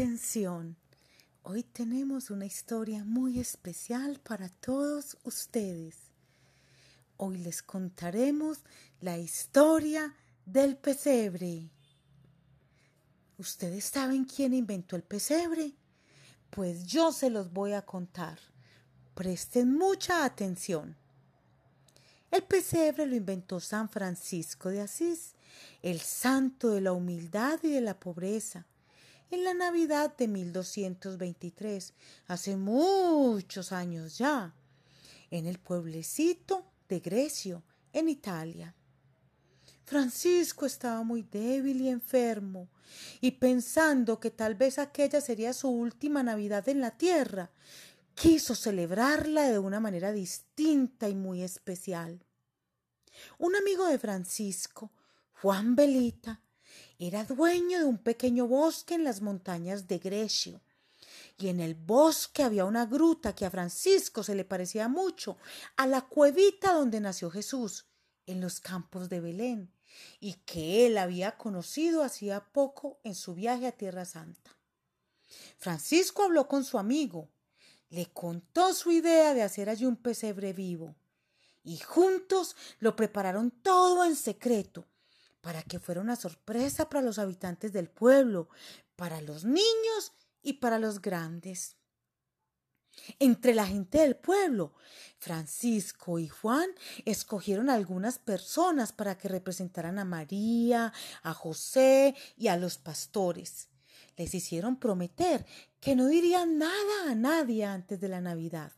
Atención, hoy tenemos una historia muy especial para todos ustedes. Hoy les contaremos la historia del pesebre. ¿Ustedes saben quién inventó el pesebre? Pues yo se los voy a contar. Presten mucha atención. El pesebre lo inventó San Francisco de Asís, el santo de la humildad y de la pobreza en la Navidad de 1223, hace muchos años ya, en el pueblecito de Grecio, en Italia. Francisco estaba muy débil y enfermo, y pensando que tal vez aquella sería su última Navidad en la tierra, quiso celebrarla de una manera distinta y muy especial. Un amigo de Francisco, Juan Belita, era dueño de un pequeño bosque en las montañas de Grecio. Y en el bosque había una gruta que a Francisco se le parecía mucho a la cuevita donde nació Jesús, en los campos de Belén, y que él había conocido hacía poco en su viaje a Tierra Santa. Francisco habló con su amigo, le contó su idea de hacer allí un pesebre vivo, y juntos lo prepararon todo en secreto, para que fuera una sorpresa para los habitantes del pueblo, para los niños y para los grandes. Entre la gente del pueblo, Francisco y Juan escogieron algunas personas para que representaran a María, a José y a los pastores. Les hicieron prometer que no dirían nada a nadie antes de la Navidad.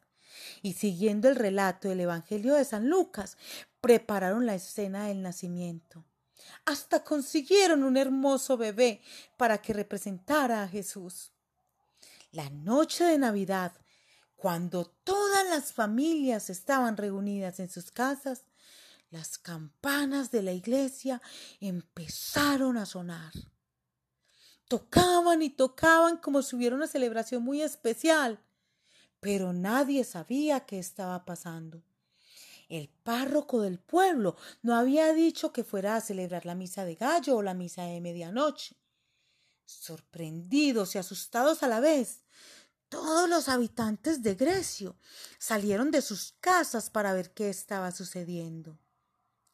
Y siguiendo el relato del Evangelio de San Lucas, prepararon la escena del nacimiento. Hasta consiguieron un hermoso bebé para que representara a Jesús. La noche de Navidad, cuando todas las familias estaban reunidas en sus casas, las campanas de la iglesia empezaron a sonar. Tocaban y tocaban como si hubiera una celebración muy especial, pero nadie sabía qué estaba pasando. El párroco del pueblo no había dicho que fuera a celebrar la misa de gallo o la misa de medianoche. Sorprendidos y asustados a la vez, todos los habitantes de Grecio salieron de sus casas para ver qué estaba sucediendo.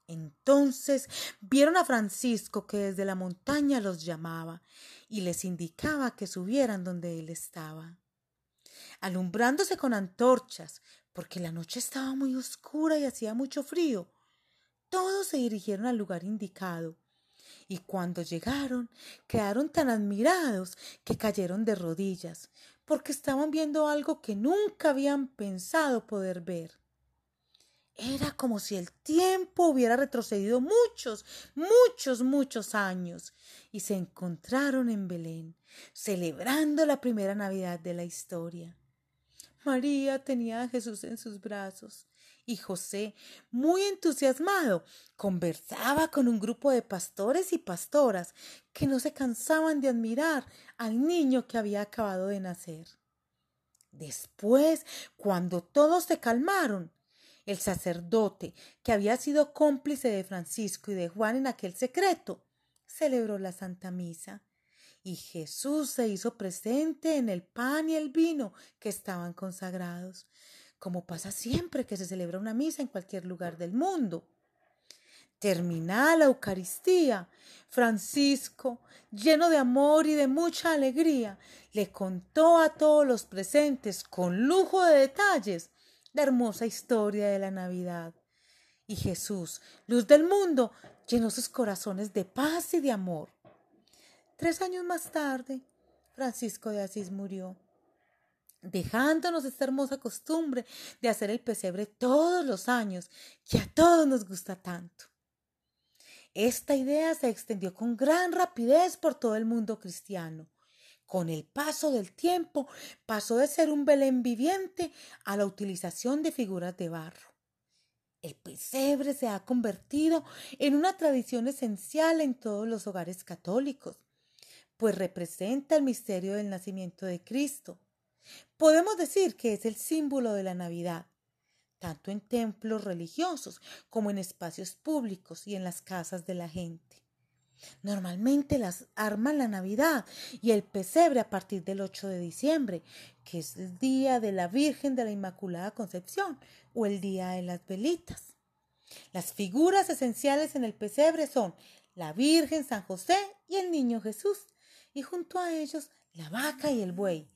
Entonces vieron a Francisco que desde la montaña los llamaba y les indicaba que subieran donde él estaba. Alumbrándose con antorchas, porque la noche estaba muy oscura y hacía mucho frío. Todos se dirigieron al lugar indicado, y cuando llegaron quedaron tan admirados que cayeron de rodillas, porque estaban viendo algo que nunca habían pensado poder ver. Era como si el tiempo hubiera retrocedido muchos, muchos, muchos años y se encontraron en Belén, celebrando la primera Navidad de la historia. María tenía a Jesús en sus brazos y José, muy entusiasmado, conversaba con un grupo de pastores y pastoras que no se cansaban de admirar al niño que había acabado de nacer. Después, cuando todos se calmaron, el sacerdote, que había sido cómplice de Francisco y de Juan en aquel secreto, celebró la Santa Misa y Jesús se hizo presente en el pan y el vino que estaban consagrados, como pasa siempre que se celebra una misa en cualquier lugar del mundo. Terminada la Eucaristía, Francisco, lleno de amor y de mucha alegría, le contó a todos los presentes, con lujo de detalles, la hermosa historia de la Navidad. Y Jesús, luz del mundo, llenó sus corazones de paz y de amor. Tres años más tarde, Francisco de Asís murió, dejándonos esta hermosa costumbre de hacer el pesebre todos los años, que a todos nos gusta tanto. Esta idea se extendió con gran rapidez por todo el mundo cristiano. Con el paso del tiempo pasó de ser un Belén viviente a la utilización de figuras de barro. El pesebre se ha convertido en una tradición esencial en todos los hogares católicos pues representa el misterio del nacimiento de Cristo. Podemos decir que es el símbolo de la Navidad, tanto en templos religiosos como en espacios públicos y en las casas de la gente. Normalmente las arman la Navidad y el pesebre a partir del 8 de diciembre, que es el día de la Virgen de la Inmaculada Concepción o el día de las velitas. Las figuras esenciales en el pesebre son la Virgen, San José y el Niño Jesús, y junto a ellos la vaca y el buey,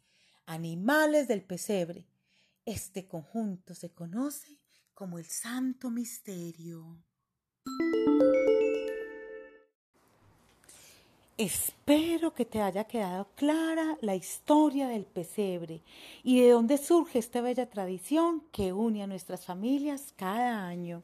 animales del pesebre. Este conjunto se conoce como el Santo Misterio. Espero que te haya quedado clara la historia del pesebre y de dónde surge esta bella tradición que une a nuestras familias cada año.